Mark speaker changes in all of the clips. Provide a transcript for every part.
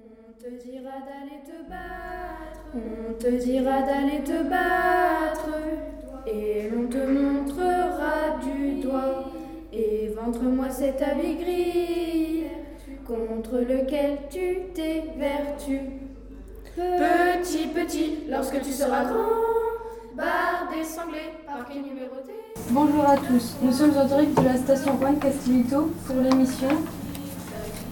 Speaker 1: On te dira d'aller te battre, on te dira d'aller te battre, et l'on te montrera du doigt. Et ventre-moi cet habit gris, contre lequel tu t'évertues. Petit, petit, lorsque tu seras grand, bardé, sanglé, parquet numéroté.
Speaker 2: Bonjour à tous, nous sommes en direct de la station Juan Castilito pour l'émission.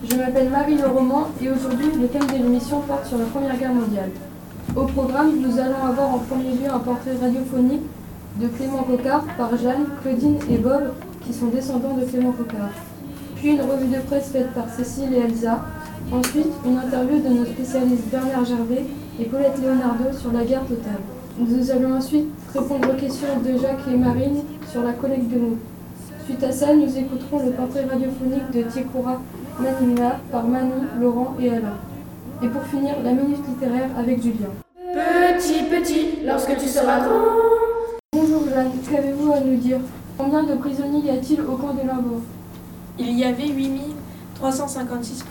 Speaker 2: Je m'appelle Marie Le Roman et aujourd'hui le thème de l'émission porte sur la Première Guerre mondiale. Au programme, nous allons avoir en premier lieu un portrait radiophonique de Clément Cocard par Jeanne, Claudine et Bob qui sont descendants de Clément Cocard. Puis une revue de presse faite par Cécile et Elsa. Ensuite, une interview de nos spécialistes Bernard Gervais et Paulette Leonardo sur la guerre totale. Nous allons ensuite répondre aux questions de Jacques et Marine sur la collecte de mots. Suite à ça, nous écouterons le portrait radiophonique de Tiekoura Nanina par Manu, Laurent et Alain. Et pour finir, la minute littéraire avec Julien.
Speaker 1: Petit, petit, lorsque tu seras grand.
Speaker 2: Bonjour Jeanne, qu'avez-vous à nous dire? Combien de prisonniers y a-t-il au camp de Limbourg
Speaker 3: Il y avait 8356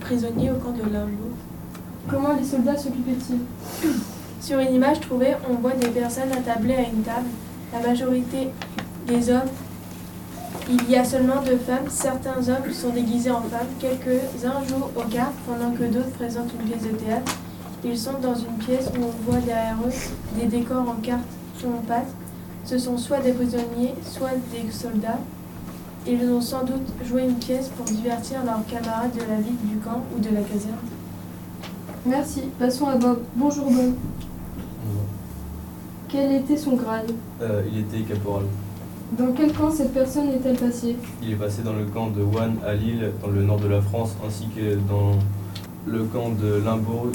Speaker 3: prisonniers au camp de Limbourg.
Speaker 2: Comment les soldats s'occupaient-ils?
Speaker 3: Sur une image trouvée, on voit des personnes attablées à une table. La majorité des hommes. Il y a seulement deux femmes. Certains hommes sont déguisés en femmes. Quelques-uns jouent aux cartes pendant que d'autres présentent une pièce de théâtre. Ils sont dans une pièce où on voit derrière eux des décors en cartes en pâte. Ce sont soit des prisonniers, soit des soldats. Ils ont sans doute joué une pièce pour divertir leurs camarades de la ville du camp ou de la caserne.
Speaker 2: Merci. Passons à Bob. Bonjour Bob. Quel était son grade?
Speaker 4: Euh, il était caporal.
Speaker 2: Dans quel camp cette personne est-elle passée?
Speaker 4: Il est passé dans le camp de Wann à Lille, dans le nord de la France, ainsi que dans le camp de Limbourg,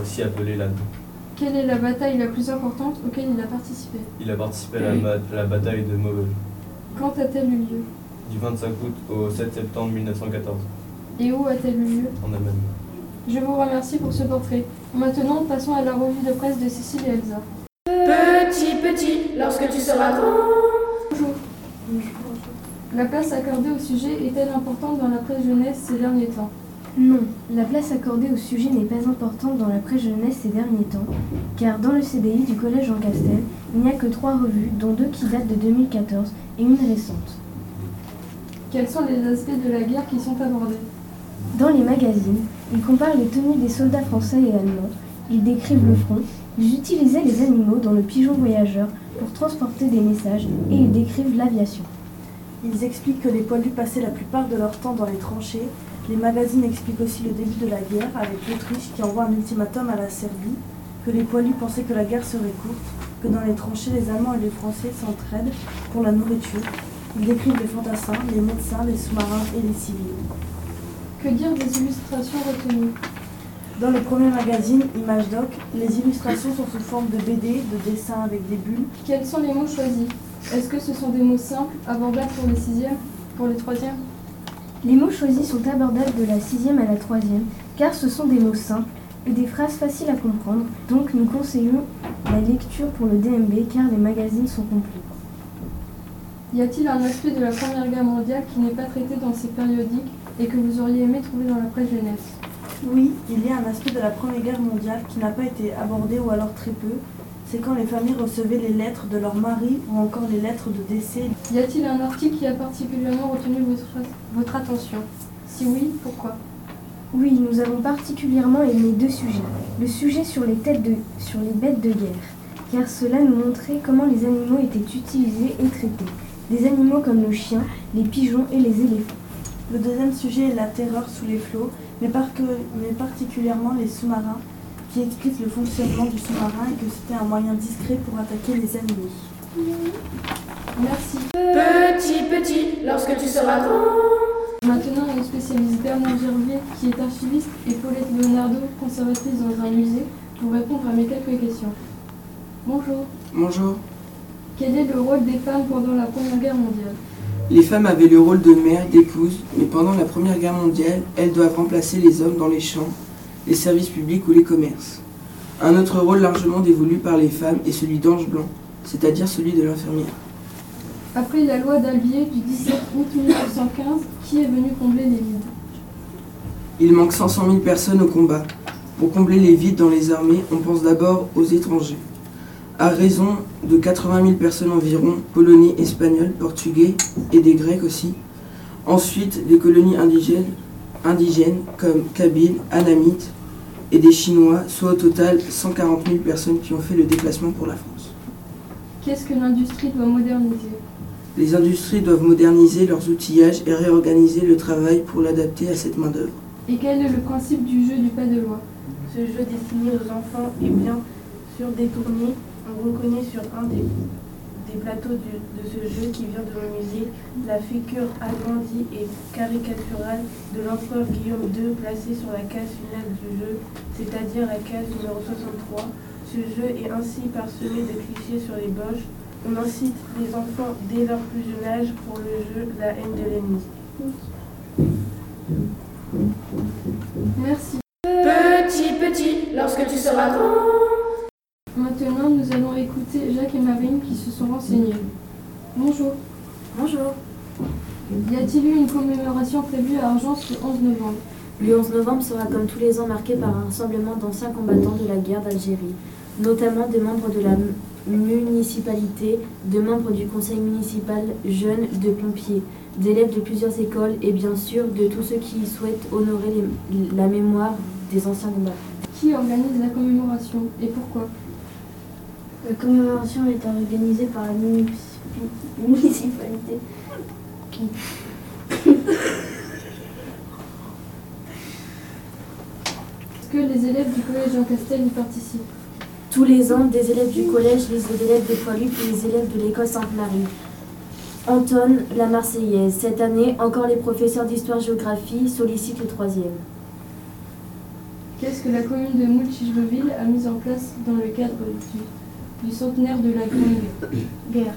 Speaker 4: aussi appelé l'Anne.
Speaker 2: Quelle est la bataille la plus importante auquel il a participé?
Speaker 4: Il a participé la, à la bataille de Maubeuge,
Speaker 2: Quand a-t-elle eu lieu?
Speaker 4: Du 25 août au 7 septembre 1914,
Speaker 2: Et où a-t-elle eu lieu?
Speaker 4: En Allemagne.
Speaker 2: Je vous remercie pour ce portrait. Maintenant, passons à la revue de presse de Cécile et Elsa.
Speaker 1: Petit, petit, lorsque tu seras grand.
Speaker 2: La place accordée au sujet est-elle importante dans la presse jeunesse ces derniers temps?
Speaker 5: Non, la place accordée au sujet n'est pas importante dans la presse jeunesse ces derniers temps, car dans le CDI du Collège Jean Castel, il n'y a que trois revues, dont deux qui datent de 2014 et une récente.
Speaker 2: Quels sont les aspects de la guerre qui sont abordés?
Speaker 5: Dans les magazines, ils comparent les tenues des soldats français et allemands, ils décrivent le front, ils utilisaient les animaux dans le pigeon voyageur pour transporter des messages et ils décrivent l'aviation.
Speaker 6: Ils expliquent que les poilus passaient la plupart de leur temps dans les tranchées. Les magazines expliquent aussi le début de la guerre avec l'Autriche qui envoie un ultimatum à la Serbie, que les poilus pensaient que la guerre serait courte, que dans les tranchées les Allemands et les Français s'entraident pour la nourriture. Ils décrivent les fantassins, les médecins, les sous-marins et les civils.
Speaker 2: Que dire des illustrations retenues?
Speaker 6: Dans le premier magazine, Image Doc, les illustrations sont sous forme de BD, de dessins avec des bulles.
Speaker 2: Quels sont les mots choisis? Est-ce que ce sont des mots simples, abordables pour les sixièmes, pour les troisièmes
Speaker 5: Les mots choisis sont abordables de la sixième à la troisième, car ce sont des mots simples et des phrases faciles à comprendre, donc nous conseillons la lecture pour le DMB car les magazines sont complets.
Speaker 2: Y a-t-il un aspect de la Première Guerre mondiale qui n'est pas traité dans ces périodiques et que vous auriez aimé trouver dans la presse jeunesse?
Speaker 6: Oui, il y a un aspect de la Première Guerre mondiale qui n'a pas été abordé ou alors très peu. C'est quand les familles recevaient les lettres de leur mari ou encore les lettres de décès.
Speaker 2: Y a-t-il un article qui a particulièrement retenu votre, votre attention? Si oui, pourquoi?
Speaker 5: Oui, nous avons particulièrement aimé deux sujets. Le sujet sur les, têtes de, sur les bêtes de guerre, car cela nous montrait comment les animaux étaient utilisés et traités. Des animaux comme le chien, les pigeons et les éléphants.
Speaker 6: Le deuxième sujet est la terreur sous les flots, mais, par que- mais particulièrement les sous-marins, qui expliquent le fonctionnement du sous-marin et que c'était un moyen discret pour attaquer les ennemis.
Speaker 2: Merci.
Speaker 1: Petit, petit, lorsque tu seras grand.
Speaker 2: Maintenant, nos spécialistes Bernard Gervier, qui est archiviste, et Paulette Leonardo, conservatrice dans un musée, pour répondre à mes quelques questions. Bonjour.
Speaker 7: Bonjour.
Speaker 2: Quel est le rôle des femmes pendant la Première Guerre mondiale?
Speaker 7: Les femmes avaient le rôle de mère, d'épouse, mais pendant la Première Guerre mondiale, elles doivent remplacer les hommes dans les champs, les services publics ou les commerces. Un autre rôle largement dévolu par les femmes est celui d'ange blanc, c'est-à-dire celui de l'infirmière.
Speaker 2: Après la loi d'Albier du 17 août 1915, qui est venu combler les vides?
Speaker 7: Il manque 500 000 personnes au combat. Pour combler les vides dans les armées, on pense d'abord aux étrangers. À raison de 80 000 personnes environ, Polonais, Espagnols, Portugais et des Grecs aussi. Ensuite, des colonies indigènes, indigènes comme Kabyles, Anamites et des Chinois, soit au total 140 000 personnes qui ont fait le déplacement pour la France.
Speaker 2: Qu'est-ce que l'industrie doit moderniser?
Speaker 7: Les industries doivent moderniser leurs outillages et réorganiser le travail pour l'adapter à cette main-d'œuvre.
Speaker 2: Et quel est le principe du jeu du pas de loi?
Speaker 6: Ce jeu destiné aux enfants est bien sûr détourné. On reconnaît sur un des, des plateaux du- de ce jeu qui vient de mon musée la figure agrandie et caricaturale de l'empereur Guillaume II placée sur la case finale du jeu, c'est-à-dire la case numéro 63. Ce jeu est ainsi parsemé de clichés sur les boches. On incite les enfants dès leur plus jeune âge pour le jeu La haine de l'ennemi.
Speaker 2: Merci.
Speaker 1: Petit, petit, lorsque tu seras grand.
Speaker 2: Maintenant, nous allons écouter Jacques et Marine qui se sont renseignés. Bonjour.
Speaker 8: Bonjour.
Speaker 2: Y a-t-il eu une commémoration prévue à Argence le 11 novembre?
Speaker 8: Le 11 novembre sera comme tous les ans marqué par un rassemblement d'anciens combattants de la guerre d'Algérie, notamment des membres de la municipalité, de membres du conseil municipal, jeunes, de pompiers, d'élèves de plusieurs écoles et bien sûr de tous ceux qui souhaitent honorer les- la mémoire des anciens combattants.
Speaker 2: Qui organise la commémoration et pourquoi?
Speaker 9: La commémoration est organisée par la munici- municipalité qui
Speaker 2: Est-ce que les élèves du collège Jean Castel y participent?
Speaker 8: Tous les ans, des élèves du collège, les élèves des Poilus et les élèves de l'école Sainte-Marie entonnent la Marseillaise. Cette année, encore les professeurs d'histoire-géographie sollicitent le troisième.
Speaker 2: Qu'est-ce que la commune de Moulchicheville a mis en place dans le cadre du, du centenaire de la Grande Guerre.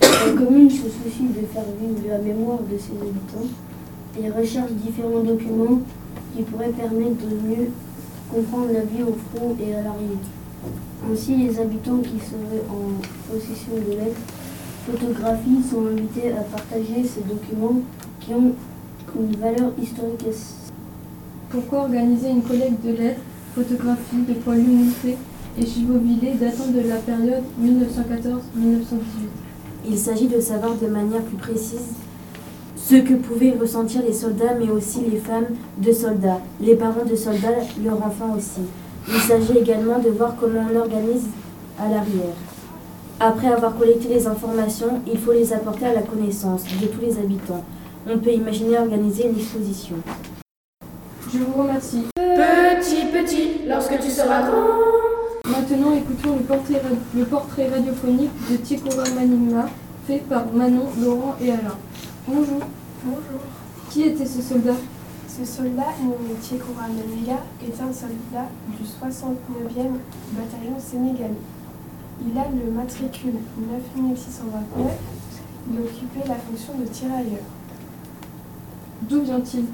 Speaker 9: La commune se soucie de faire vivre la mémoire de ses habitants et recherche différents documents qui pourraient permettre de mieux comprendre la vie au front et à l'arrière. Ainsi, les habitants qui seraient en possession de lettres photographies sont invités à partager ces documents qui ont une valeur historique
Speaker 2: Pourquoi organiser une collecte de lettres, photographies de poilus montés et chivovilés datant de la période 1914-1918
Speaker 8: Il s'agit de savoir de manière plus précise ce que pouvaient ressentir les soldats, mais aussi les femmes de soldats, les parents de soldats, leurs enfants aussi. Il s'agit également de voir comment on organise à l'arrière. Après avoir collecté les informations, il faut les apporter à la connaissance de tous les habitants. On peut imaginer organiser une exposition.
Speaker 2: Je vous remercie.
Speaker 1: Petit, petit, lorsque tu seras grand.
Speaker 2: Maintenant, écoutons le portrait, ra- le portrait radiophonique de Tikora Manigma, fait par Manon, Laurent et Alain. Bonjour.
Speaker 3: Bonjour.
Speaker 2: Qui était ce soldat?
Speaker 3: Ce soldat, nommé Menega, est un soldat du 69e bataillon sénégalais. Il a le matricule 9629. Il occupait la fonction de tirailleur.
Speaker 2: D'où vient-il?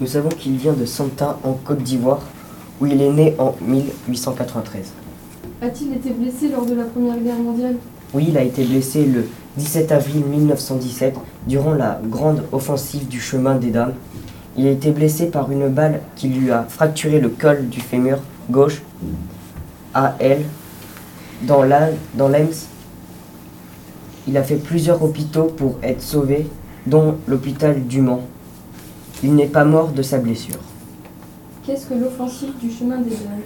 Speaker 10: Nous savons qu'il vient de Santa en Côte d'Ivoire, où il est né en 1893.
Speaker 2: A-t-il été blessé lors de la Première Guerre mondiale?
Speaker 10: Oui, il a été blessé le 17 avril 1917 durant la grande offensive du chemin des dames. Il a été blessé par une balle qui lui a fracturé le col du fémur gauche à elle dans l'EMS. Il a fait plusieurs hôpitaux pour être sauvé, dont l'hôpital du Mans. Il n'est pas mort de sa blessure.
Speaker 2: Qu'est-ce que l'offensive du chemin des Dames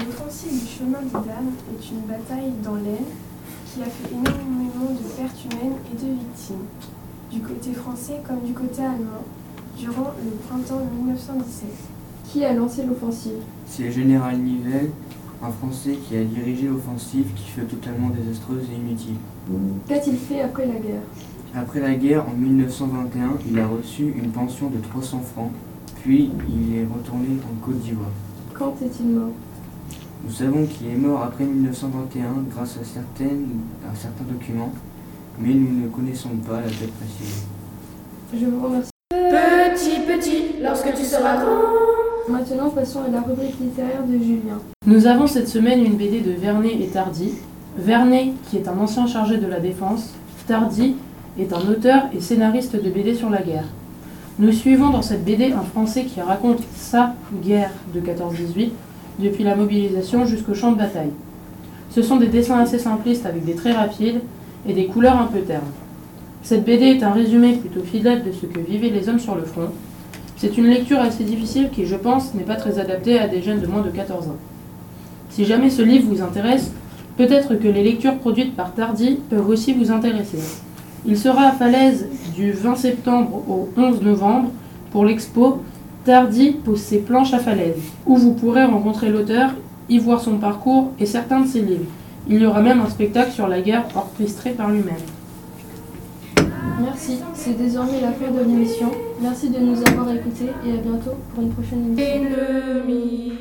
Speaker 3: L'offensive du chemin des dames est une bataille dans l'Aisne qui a fait énormément de pertes humaines et de victimes, du côté français comme du côté allemand, durant le printemps 1917.
Speaker 2: Qui a lancé l'offensive?
Speaker 11: C'est le général Nivelle, un Français qui a dirigé l'offensive qui fut totalement désastreuse et inutile.
Speaker 2: Qu'a-t-il fait après la guerre?
Speaker 11: Après la guerre, en 1921, il a reçu une pension de 300 francs, puis il est retourné en Côte d'Ivoire.
Speaker 2: Quand est-il mort?
Speaker 11: Nous savons qu'il est mort après 1921 grâce à, certaines, à certains documents, mais nous ne connaissons pas la date précise.
Speaker 2: Je vous remercie.
Speaker 1: Petit, petit, lorsque tu seras grand.
Speaker 2: Maintenant, passons à la rubrique littéraire de Julien.
Speaker 12: Nous avons cette semaine une BD de Vernet et Tardy. Vernet, qui est un ancien chargé de la défense, Tardy est un auteur et scénariste de BD sur la guerre. Nous suivons dans cette BD un Français qui raconte sa guerre de 14-18, depuis la mobilisation jusqu'au champ de bataille. Ce sont des dessins assez simplistes avec des traits rapides et des couleurs un peu ternes. Cette BD est un résumé plutôt fidèle de ce que vivaient les hommes sur le front. C'est une lecture assez difficile qui, je pense, n'est pas très adaptée à des jeunes de moins de 14 ans. Si jamais ce livre vous intéresse, peut-être que les lectures produites par Tardy peuvent aussi vous intéresser. Il sera à Falaise du 20 septembre au 11 novembre pour l'expo Tardy pose ses planches à Falaise, où vous pourrez rencontrer l'auteur, y voir son parcours et certains de ses livres. Il y aura même un spectacle sur la guerre orchestré par lui-même.
Speaker 2: Merci, c'est désormais la fin de l'émission. Merci de nous avoir écoutés et à bientôt pour une prochaine émission.
Speaker 1: Ennemi.